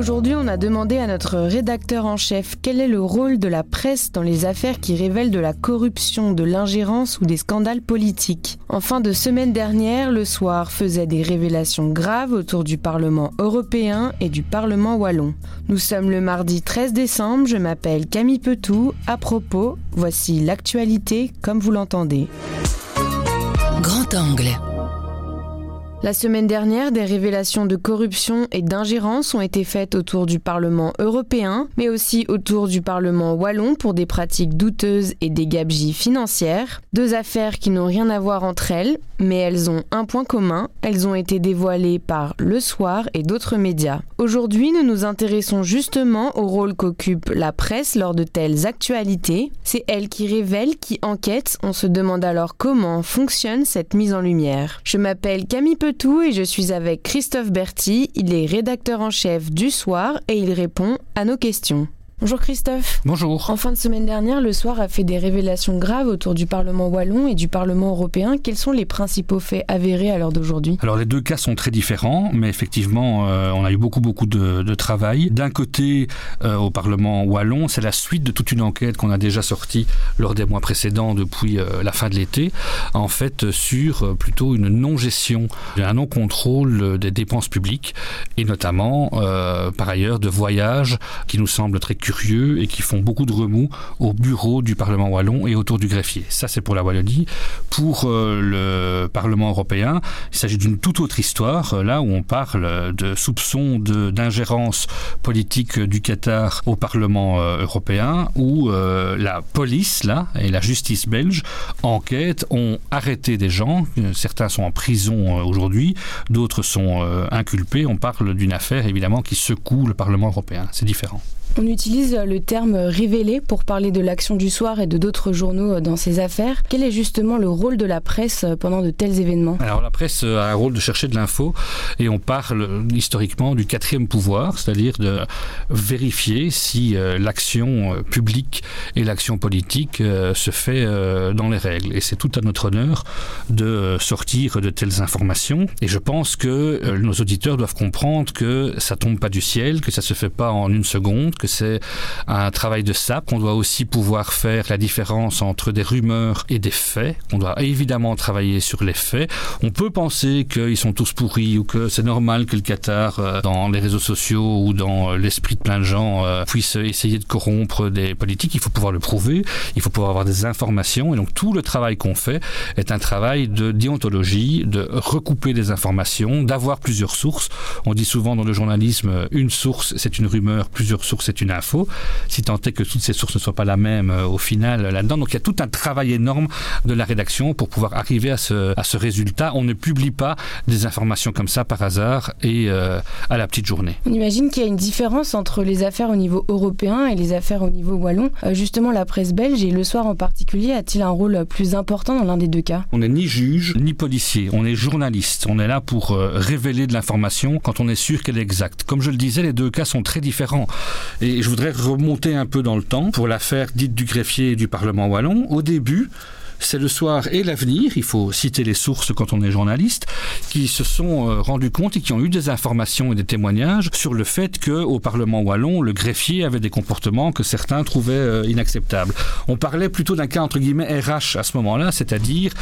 Aujourd'hui, on a demandé à notre rédacteur en chef quel est le rôle de la presse dans les affaires qui révèlent de la corruption, de l'ingérence ou des scandales politiques. En fin de semaine dernière, le soir faisait des révélations graves autour du Parlement européen et du Parlement wallon. Nous sommes le mardi 13 décembre, je m'appelle Camille Petou. À propos, voici l'actualité comme vous l'entendez. Grand angle. La semaine dernière, des révélations de corruption et d'ingérence ont été faites autour du Parlement européen, mais aussi autour du Parlement wallon pour des pratiques douteuses et des gabegies financières. Deux affaires qui n'ont rien à voir entre elles, mais elles ont un point commun, elles ont été dévoilées par Le Soir et d'autres médias. Aujourd'hui, nous nous intéressons justement au rôle qu'occupe la presse lors de telles actualités. C'est elle qui révèle, qui enquête. On se demande alors comment fonctionne cette mise en lumière. Je m'appelle Camille et je suis avec Christophe Berti. Il est rédacteur en chef du soir et il répond à nos questions. Bonjour Christophe. Bonjour. En fin de semaine dernière, le soir a fait des révélations graves autour du Parlement wallon et du Parlement européen. Quels sont les principaux faits avérés à l'heure d'aujourd'hui? Alors les deux cas sont très différents, mais effectivement, euh, on a eu beaucoup beaucoup de, travail. D'un côté, euh, au Parlement wallon, c'est la suite de toute une enquête qu'on a déjà sortie lors des mois précédents depuis euh, la fin de l'été, en fait sur plutôt une non-gestion, un non-contrôle des dépenses publiques, et notamment par ailleurs de voyages qui nous semblent très curieux et qui font beaucoup de remous au bureau du Parlement wallon et autour du greffier. Ça, c'est pour la Wallonie. Pour euh, le Parlement européen, il s'agit d'une toute autre histoire, euh, là où on parle de soupçons d'ingérence politique du Qatar au Parlement euh, européen, où la police, là, et la justice belge enquêtent, ont arrêté des gens. Certains sont en prison aujourd'hui, d'autres sont inculpés. On parle d'une affaire, évidemment, qui secoue le Parlement européen. C'est différent. On utilise le terme révélé pour parler de l'action du soir et de d'autres journaux dans ces affaires. Quel est justement le rôle de la presse pendant de tels événements? Alors la presse a un rôle de chercher de l'info et on parle historiquement du quatrième pouvoir, c'est-à-dire de vérifier si euh, l'action euh, publique et l'action politique euh, se fait dans les règles. Et c'est tout à notre honneur de sortir de telles informations. Et je pense que nos auditeurs doivent comprendre que ça tombe pas du ciel, que ça se fait pas en une seconde que c'est un travail de sape. On doit aussi pouvoir faire la différence entre des rumeurs et des faits. On doit évidemment travailler sur les faits. On peut penser qu'ils sont tous pourris ou que c'est normal que le Qatar, euh, dans les réseaux sociaux ou dans euh, l'esprit de plein de gens, euh, puisse essayer de corrompre des politiques. Il faut pouvoir le prouver. Il faut pouvoir avoir des informations. Et donc tout le travail qu'on fait est un travail de déontologie, de recouper des informations, d'avoir plusieurs sources. On dit souvent dans le journalisme, une source, c'est une rumeur, plusieurs sources, c'est une info, si tant est que toutes ces sources ne soient pas la même euh, au final là-dedans. Donc il y a tout un travail énorme de la rédaction pour pouvoir arriver à ce, à ce résultat. On ne publie pas des informations comme ça par hasard et euh, à la petite journée. On imagine qu'il y a une différence entre les affaires au niveau européen et les affaires au niveau wallon. Euh, justement, la presse belge et le soir en particulier a-t-il un rôle plus important dans l'un des deux cas? On n'est ni juge ni policier, on est journaliste. On est là pour révéler de l'information quand on est sûr qu'elle est exacte. Comme je le disais, les deux cas sont très différents. Et je voudrais remonter un peu dans le temps pour l'affaire dite du greffier du Parlement wallon. Au début, c'est le soir et l'avenir, il faut citer les sources quand on est journaliste, qui se sont euh, rendus compte et qui ont eu des informations et des témoignages sur le fait qu'au Parlement wallon, le greffier avait des comportements que certains trouvaient euh, inacceptables. On parlait plutôt d'un cas entre guillemets RH à ce moment-là, c'est-à-dire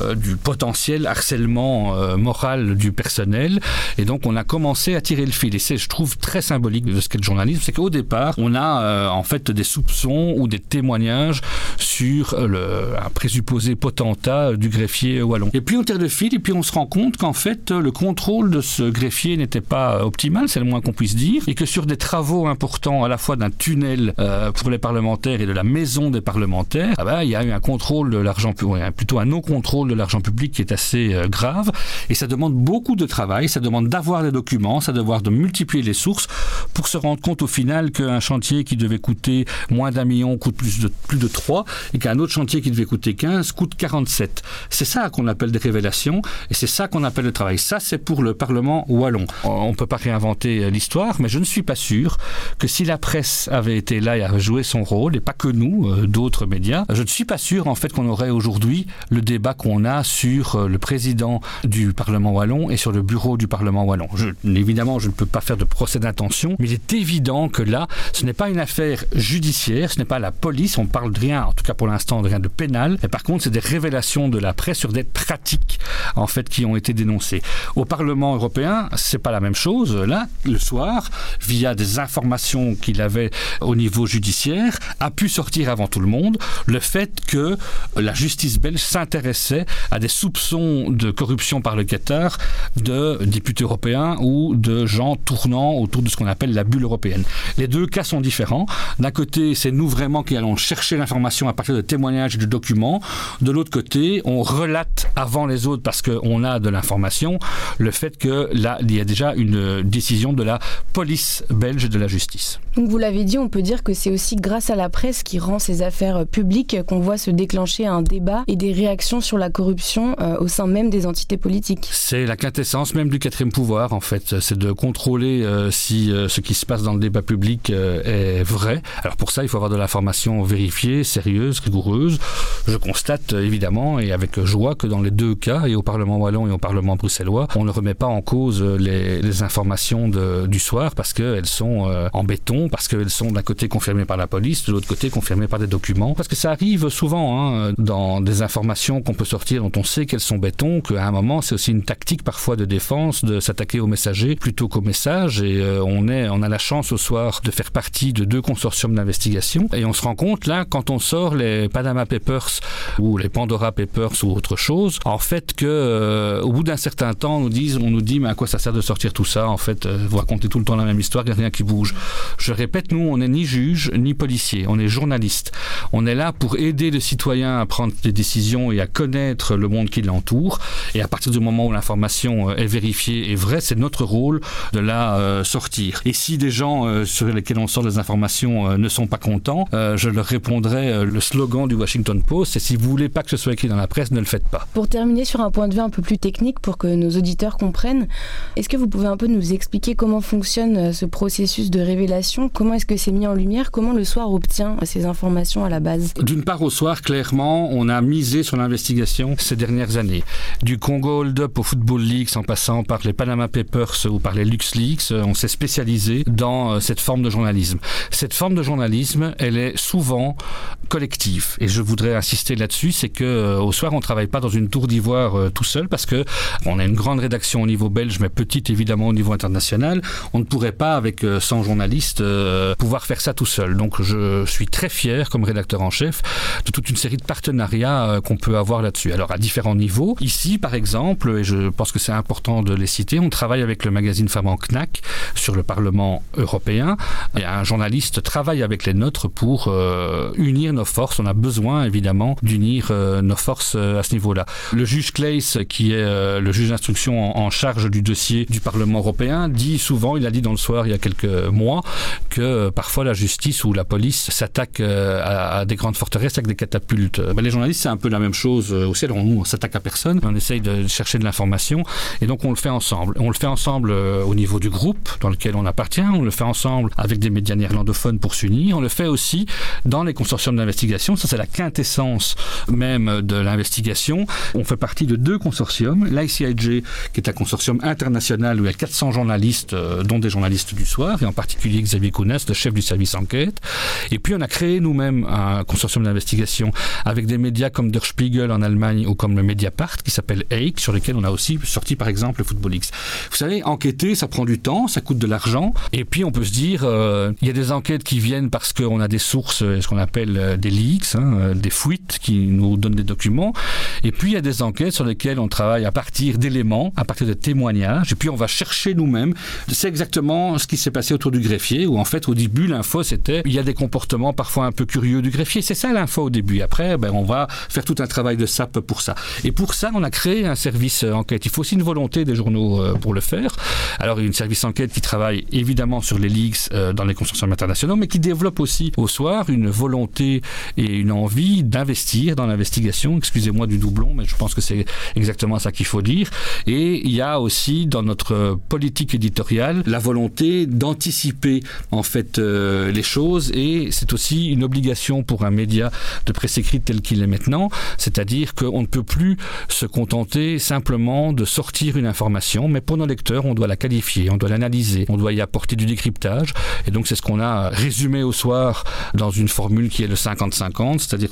euh, du potentiel harcèlement moral du personnel. Et donc on a commencé à tirer le fil. Et c'est, je trouve, très symbolique de ce qu'est le journalisme, c'est qu'au départ, on a en fait des soupçons ou des témoignages sur le, un présumé supposé potentat du greffier wallon. Et puis on tire le fil et puis on se rend compte qu'en fait le contrôle de ce greffier n'était pas optimal, c'est le moins qu'on puisse dire, et que sur des travaux importants à la fois d'un tunnel euh, pour les parlementaires et de la maison des parlementaires, ah ben, il y a eu un contrôle de l'argent public, plutôt un non-contrôle de l'argent public qui est assez euh, grave, et ça demande beaucoup de travail, ça demande d'avoir des documents, ça demande de multiplier les sources pour se rendre compte au final qu'un chantier qui devait coûter moins d'un million coûte plus de, plus de 3, et qu'un autre chantier qui devait coûter 15 15 coûte 47. C'est ça qu'on appelle des révélations et c'est ça qu'on appelle le travail. Ça, c'est pour le Parlement wallon. On ne peut pas réinventer l'histoire, mais je ne suis pas sûr que si la presse avait été là et avait joué son rôle, et pas que nous, euh, d'autres médias, je ne suis pas sûr en fait qu'on aurait aujourd'hui le débat qu'on a sur euh, le président du Parlement wallon et sur le bureau du Parlement wallon. Évidemment, je ne peux pas faire de procès d'intention, mais il est évident que là, ce n'est pas une affaire judiciaire, ce n'est pas la police, on parle de rien, en tout cas pour l'instant, de rien de pénal, mais par contre, c'est des révélations de la presse sur des pratiques en fait qui ont été dénoncées. Au Parlement européen, c'est pas la même chose. Là, le soir, via des informations qu'il avait au niveau judiciaire, a pu sortir avant tout le monde le fait que la justice belge s'intéressait à des soupçons de corruption par le Qatar de députés européens ou de gens tournant autour de ce qu'on appelle la bulle européenne. Les deux cas sont différents. D'un côté, c'est nous vraiment qui allons chercher l'information à partir de témoignages et de documents. De l'autre côté, on relate avant les autres parce qu'on a de l'information le fait que là, il y a déjà une décision de la police belge de la justice. Donc vous l'avez dit, on peut dire que c'est aussi grâce à la presse qui rend ces affaires publiques qu'on voit se déclencher un débat et des réactions sur la corruption euh, au sein même des entités politiques. C'est la quintessence même du quatrième pouvoir en fait, c'est de contrôler euh, si euh, ce qui se passe dans le débat public est vrai. Alors pour ça, il faut avoir de l'information vérifiée, sérieuse, rigoureuse. Je constate évidemment et avec joie que dans les deux cas, et au Parlement wallon et au Parlement bruxellois, on ne remet pas en cause les, les informations de, du soir parce qu'elles sont en béton, parce qu'elles sont d'un côté confirmées par la police, de l'autre côté confirmées par des documents. Parce que ça arrive souvent hein, dans des informations qu'on peut sortir dont on sait qu'elles sont béton, qu'à un moment c'est aussi une tactique parfois de défense de s'attaquer aux messagers plutôt qu'aux messages. Et euh, on, est, on a la chance au soir de faire partie de deux consortiums d'investigation. Et on se rend compte là, quand on sort les Panama Papers ou les Pandora Papers ou autre chose, en fait que euh, au bout d'un certain temps, on nous, dit, mais à quoi ça sert de sortir tout ça En fait, euh, vous racontez tout le temps la même histoire, il n'y a rien qui bouge. Je répète, nous, on n'est ni juge ni policier, on est journaliste. On est là pour aider le citoyen à prendre des décisions et à connaître le monde qui l'entoure. Et à partir du moment où l'information euh, est vérifiée et vraie, c'est notre rôle de la euh, sortir. Et si des gens euh, sur lesquels on sort des informations ne sont pas contents, je leur répondrai le slogan du Washington Post, si vous voulez pas que ce soit écrit dans la presse, ne le faites pas. Pour terminer sur un point de vue un peu plus technique, pour que nos auditeurs comprennent, est-ce que vous pouvez un peu nous expliquer comment fonctionne ce processus de révélation? Comment est-ce que c'est mis en lumière? Comment le soir obtient ces informations à la base? D'une part, au soir, clairement, on a misé sur l'investigation ces dernières années. Du Congo Hold Up au Football League, en passant par les Panama Papers ou par les LuxLeaks, euh, on s'est spécialisé dans euh, cette forme de journalisme. Cette forme de journalisme, elle est souvent collective. Et je voudrais insister là-dessus, c'est que euh, au soir, on travaille pas dans une tour d'ivoire tout seul parce que on a une grande rédaction au niveau belge, mais petite évidemment au niveau international. On ne pourrait pas, avec 100 journalistes, pouvoir faire ça tout seul. Donc je suis très fier, comme rédacteur en chef, de toute une série de partenariats euh, qu'on peut avoir là-dessus. Alors à différents niveaux. Ici, par exemple, et je pense que c'est important de les citer, on travaille avec le magazine Femmes en Knack sur le Parlement européen. Un journaliste travaille avec les nôtres pour euh, unir nos forces. On a besoin évidemment d'unir euh, nos forces à ce niveau-là. Le juge Claes, qui est le juge d'instruction en, en charge du dossier du Parlement européen, dit souvent, il a dit dans le soir il y a quelques mois, que parfois la justice ou la police s'attaque euh, à, des grandes forteresses avec des catapultes. Ben, les journalistes, c'est un peu la même chose euh, aussi. Alors, on, s'attaque à personne, on essaye de chercher de l'information et donc on le fait ensemble. On le fait ensemble euh, au niveau du groupe dans lequel on appartient, on le fait ensemble avec des médias néerlandophones pour s'unir, on le fait aussi dans les consortiums d'investigation. Ça, c'est la quintessence même de l'investigation. On fait partie de deux consortiums, l'ICIJ, qui est un consortium international où il y a 400 journalistes, dont des journalistes du soir, et en particulier Xavier Kounas, le chef du service enquête. Et puis on a créé nous-mêmes un consortium d'investigation avec des médias comme Der Spiegel en Allemagne ou comme le Mediapart qui s'appelle EIC, sur lesquels on a aussi sorti par exemple le Football X. Vous savez, enquêter, ça prend du temps, ça coûte de l'argent. Et puis on peut se dire, euh, il y a des enquêtes qui viennent parce qu'on a des sources, euh, ce qu'on appelle euh, des leaks, hein, des fuites qui nous donnent des documents. Et puis il y a des enquêtes sur lesquelles on travaille à partir d'éléments, à partir de témoignages. Et puis on va chercher nous-mêmes. C'est exactement ce qui s'est passé autour du greffier, où en fait au début l'info c'était il y a des comportements parfois un peu curieux du greffier. C'est ça l'info au début. Après, ben, on va faire tout un travail de SAP pour ça. Et pour ça, on a créé un service euh, enquête. Il faut aussi une volonté des journaux euh, pour le faire. Alors, il y a une service enquête qui travaille évidemment sur les leaks euh, dans les consortiums internationaux, mais qui développe aussi au soir une volonté et une envie d'investir dans l'investigation. Excusez-moi du doublon, mais je pense que c'est exactement ça qu'il faut dire. Et il y a aussi dans notre politique éditoriale la volonté d'anticiper en fait euh, les choses et c'est aussi une obligation pour un média de presse écrite tel qu'il est maintenant, c'est-à-dire qu'on ne peut plus se contenter simplement de sortir une information, mais pour nos lecteurs, on doit la qualifier, on doit l'analyser, on doit y apporter du décryptage et donc c'est ce qu'on a résumé au soir dans une formule qui est le 50-50, c'est-à-dire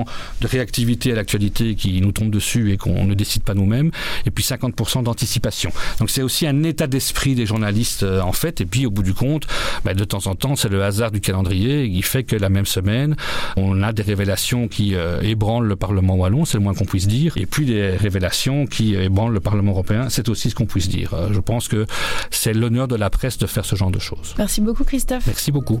50%, de réactivité à l'actualité qui nous tombe dessus et qu'on ne décide pas nous-mêmes, et puis 50% d'anticipation. Donc c'est aussi un état d'esprit des journalistes euh, en fait, et puis au bout du compte, bah, de temps en temps, c'est le hasard du calendrier qui fait que la même semaine, on a des révélations qui euh, ébranlent le Parlement wallon, c'est le moins qu'on puisse dire, et puis des révélations qui ébranlent le Parlement européen, c'est aussi ce qu'on puisse dire. Euh, je pense que c'est l'honneur de la presse de faire ce genre de choses. Merci beaucoup Christophe. Merci beaucoup.